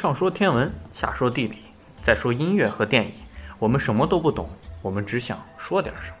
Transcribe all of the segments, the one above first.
上说天文，下说地理，再说音乐和电影，我们什么都不懂，我们只想说点什么。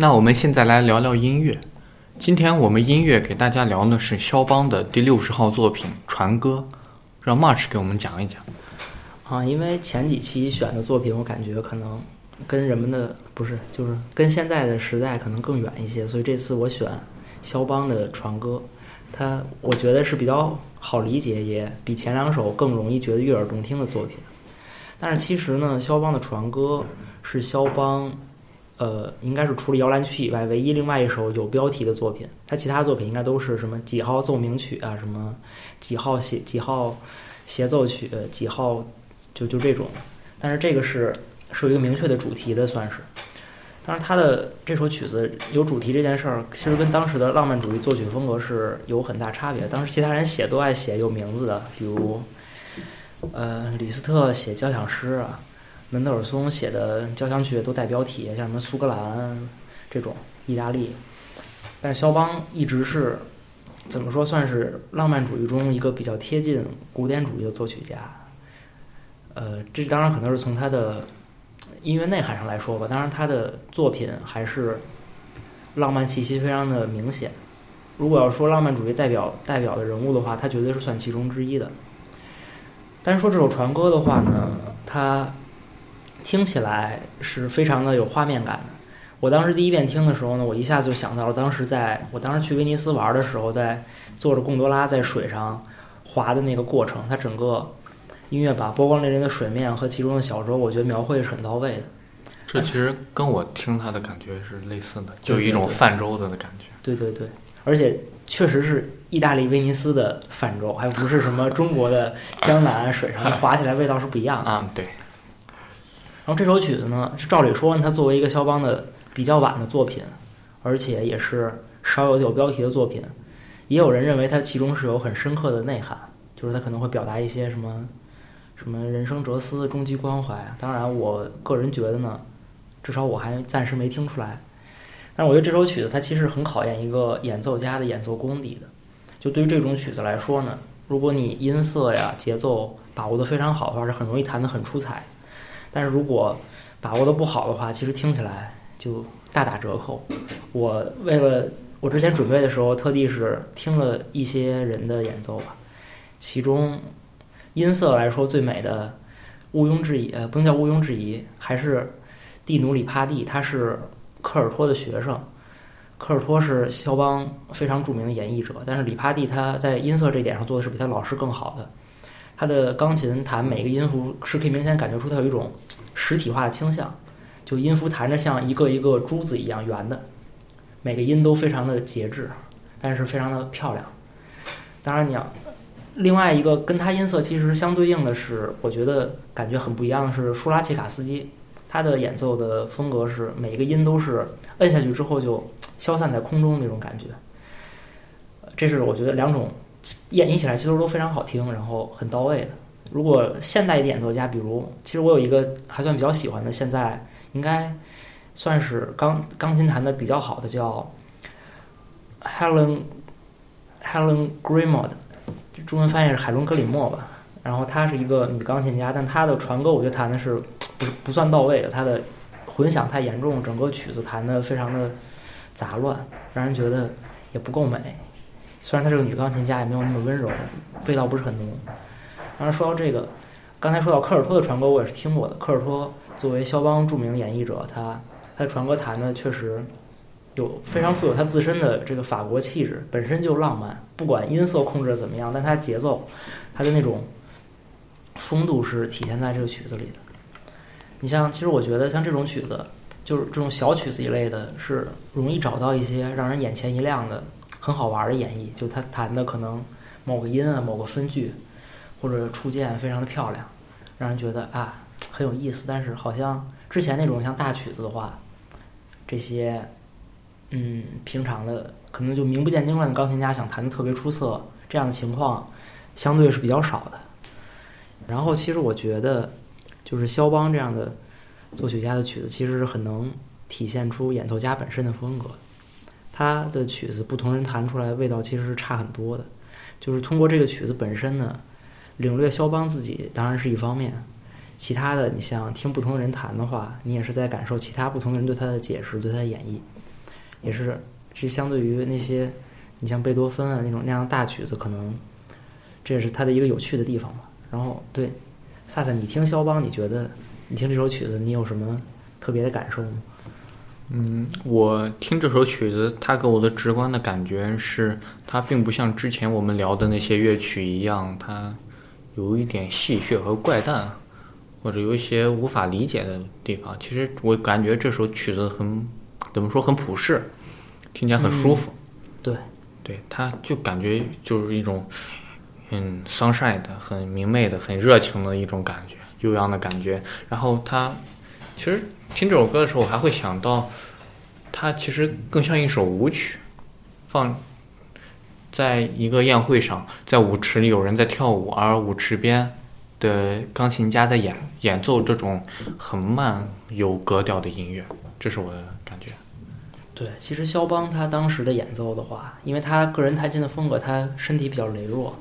那我们现在来聊聊音乐。今天我们音乐给大家聊的是肖邦的第六十号作品《船歌》，让 March 给我们讲一讲。啊，因为前几期选的作品，我感觉可能跟人们的不是，就是跟现在的时代可能更远一些，所以这次我选肖邦的《船歌》，它我觉得是比较好理解，也比前两首更容易觉得悦耳动听的作品。但是其实呢，肖邦的《船歌》是肖邦。呃，应该是除了摇篮曲以外，唯一另外一首有标题的作品。他其他作品应该都是什么几号奏鸣曲啊，什么几号协几号协奏曲，几号就就这种。但是这个是是有一个明确的主题的，算是。当然，他的这首曲子有主题这件事儿，其实跟当时的浪漫主义作曲风格是有很大差别。当时其他人写都爱写有名字的，比如呃，李斯特写交响诗啊。门德尔松写的交响曲都带标题，像什么苏格兰这种意大利，但肖邦一直是怎么说，算是浪漫主义中一个比较贴近古典主义的作曲家。呃，这当然可能是从他的音乐内涵上来说吧。当然，他的作品还是浪漫气息非常的明显。如果要说浪漫主义代表代表的人物的话，他绝对是算其中之一的。但是说这首船歌的话呢，他。听起来是非常的有画面感的。我当时第一遍听的时候呢，我一下子就想到了当时在我当时去威尼斯玩的时候，在坐着贡多拉在水上滑的那个过程。它整个音乐把波光粼粼的水面和其中的小舟，我觉得描绘是很到位的。这其实跟我听它的感觉是类似的，就一种泛舟的感觉。对对对，而且确实是意大利威尼斯的泛舟，还不是什么中国的江南水上，滑起来味道是不一样的。啊，对。然后这首曲子呢，是照理说，它作为一个肖邦的比较晚的作品，而且也是稍有有标题的作品，也有人认为它其中是有很深刻的内涵，就是它可能会表达一些什么什么人生哲思、终极关怀。当然，我个人觉得呢，至少我还暂时没听出来。但是我觉得这首曲子它其实很考验一个演奏家的演奏功底的。就对于这种曲子来说呢，如果你音色呀、节奏把握的非常好的话，是很容易弹得很出彩。但是如果把握的不好的话，其实听起来就大打折扣。我为了我之前准备的时候，特地是听了一些人的演奏吧，其中音色来说最美的，毋庸置疑，呃，不能叫毋庸置疑，还是蒂努里帕蒂，他是科尔托的学生。科尔托是肖邦非常著名的演绎者，但是里帕蒂他在音色这点上做的是比他老师更好的。他的钢琴弹每个音符是可以明显感觉出它有一种实体化的倾向，就音符弹着像一个一个珠子一样圆的，每个音都非常的节制，但是非常的漂亮。当然，你要另外一个跟他音色其实相对应的是，我觉得感觉很不一样的是舒拉奇卡斯基，他的演奏的风格是每一个音都是摁下去之后就消散在空中那种感觉。这是我觉得两种。演绎起来其实都非常好听，然后很到位的。如果现代一点演奏家，比如，其实我有一个还算比较喜欢的，现在应该算是钢钢琴弹的比较好的，叫 Helen Helen Grimaud，中文翻译是海伦格里莫吧。然后她是一个女钢琴家，但她的传歌我觉得弹的是不不算到位的，她的混响太严重，整个曲子弹的非常的杂乱，让人觉得也不够美。虽然她是个女钢琴家，也没有那么温柔，味道不是很浓。当然说到这个，刚才说到科尔托的传歌，我也是听过的。科尔托作为肖邦著名的演绎者，他他的传歌弹的确实有非常富有他自身的这个法国气质，本身就浪漫。不管音色控制的怎么样，但他节奏，他的那种风度是体现在这个曲子里的。你像，其实我觉得像这种曲子，就是这种小曲子一类的，是容易找到一些让人眼前一亮的。很好玩的演绎，就他弹的可能某个音啊、某个分句或者触键非常的漂亮，让人觉得啊很有意思。但是好像之前那种像大曲子的话，这些嗯平常的可能就名不见经传的钢琴家想弹的特别出色，这样的情况相对是比较少的。然后其实我觉得，就是肖邦这样的作曲家的曲子，其实是很能体现出演奏家本身的风格。他的曲子，不同人弹出来味道其实是差很多的。就是通过这个曲子本身呢，领略肖邦自己当然是一方面，其他的你像听不同人弹的话，你也是在感受其他不同人对他的解释、对他的演绎。也是这相对于那些你像贝多芬啊那种那样大曲子，可能这也是它的一个有趣的地方吧。然后对，萨萨，你听肖邦，你觉得你听这首曲子，你有什么特别的感受吗？嗯，我听这首曲子，它给我的直观的感觉是，它并不像之前我们聊的那些乐曲一样，它有一点戏谑和怪诞，或者有一些无法理解的地方。其实我感觉这首曲子很，怎么说，很普世，听起来很舒服。对，对，它就感觉就是一种很 sunshine 的、很明媚的、很热情的一种感觉，悠扬的感觉。然后它其实。听这首歌的时候，我还会想到，它其实更像一首舞曲，放在一个宴会上，在舞池里有人在跳舞，而舞池边的钢琴家在演演奏这种很慢有格调的音乐，这是我的感觉。对，其实肖邦他当时的演奏的话，因为他个人弹琴的风格，他身体比较羸弱，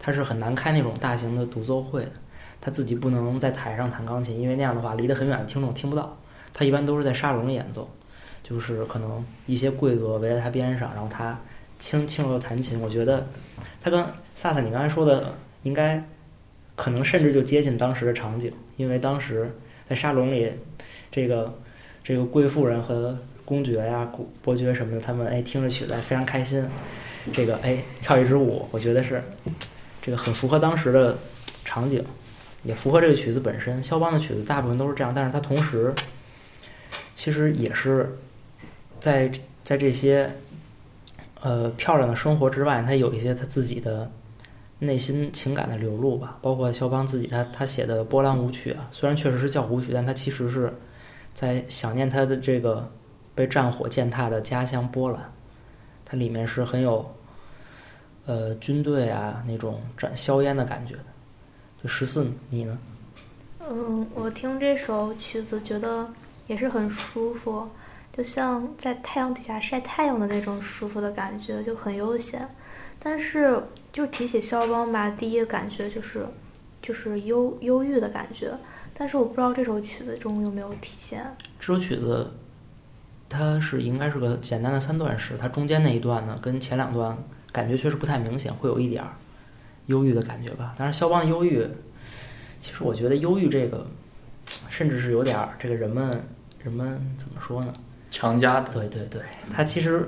他是很难开那种大型的独奏会的，他自己不能在台上弹钢琴，因为那样的话离得很远听众听不到。他一般都是在沙龙演奏，就是可能一些贵族围在他边上，然后他轻轻柔弹琴。我觉得他跟萨萨你刚才说的应该可能甚至就接近当时的场景，因为当时在沙龙里，这个这个贵妇人和公爵呀、伯爵什么的，他们哎听着曲子非常开心，这个哎跳一支舞，我觉得是这个很符合当时的场景，也符合这个曲子本身。肖邦的曲子大部分都是这样，但是他同时。其实也是，在在这些呃漂亮的生活之外，他有一些他自己的内心情感的流露吧。包括肖邦自己，他他写的波兰舞曲啊，虽然确实是叫舞曲，但他其实是在想念他的这个被战火践踏的家乡波兰。它里面是很有呃军队啊那种战硝烟的感觉。就十四，你呢？嗯，我听这首曲子觉得。也是很舒服，就像在太阳底下晒太阳的那种舒服的感觉，就很悠闲。但是，就提起肖邦吧，第一个感觉就是，就是忧忧郁的感觉。但是我不知道这首曲子中有没有体现。这首曲子，它是应该是个简单的三段式，它中间那一段呢，跟前两段感觉确实不太明显，会有一点儿忧郁的感觉吧。但是肖邦的忧郁，其实我觉得忧郁这个，甚至是有点儿这个人们。人们怎么说呢？强加的。对对对，他其实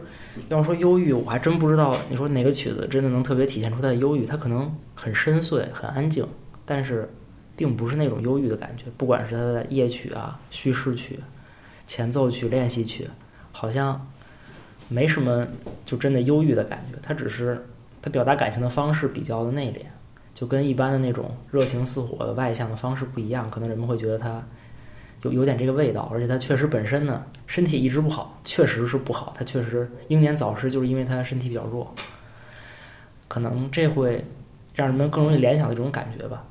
要说忧郁，我还真不知道。你说哪个曲子真的能特别体现出他的忧郁？他可能很深邃、很安静，但是并不是那种忧郁的感觉。不管是他的夜曲啊、叙事曲、前奏曲、练习曲，好像没什么就真的忧郁的感觉。他只是他表达感情的方式比较的内敛，就跟一般的那种热情似火的外向的方式不一样。可能人们会觉得他。有有点这个味道，而且他确实本身呢身体一直不好，确实是不好。他确实英年早逝，就是因为他身体比较弱。可能这会让人们更容易联想的这种感觉吧。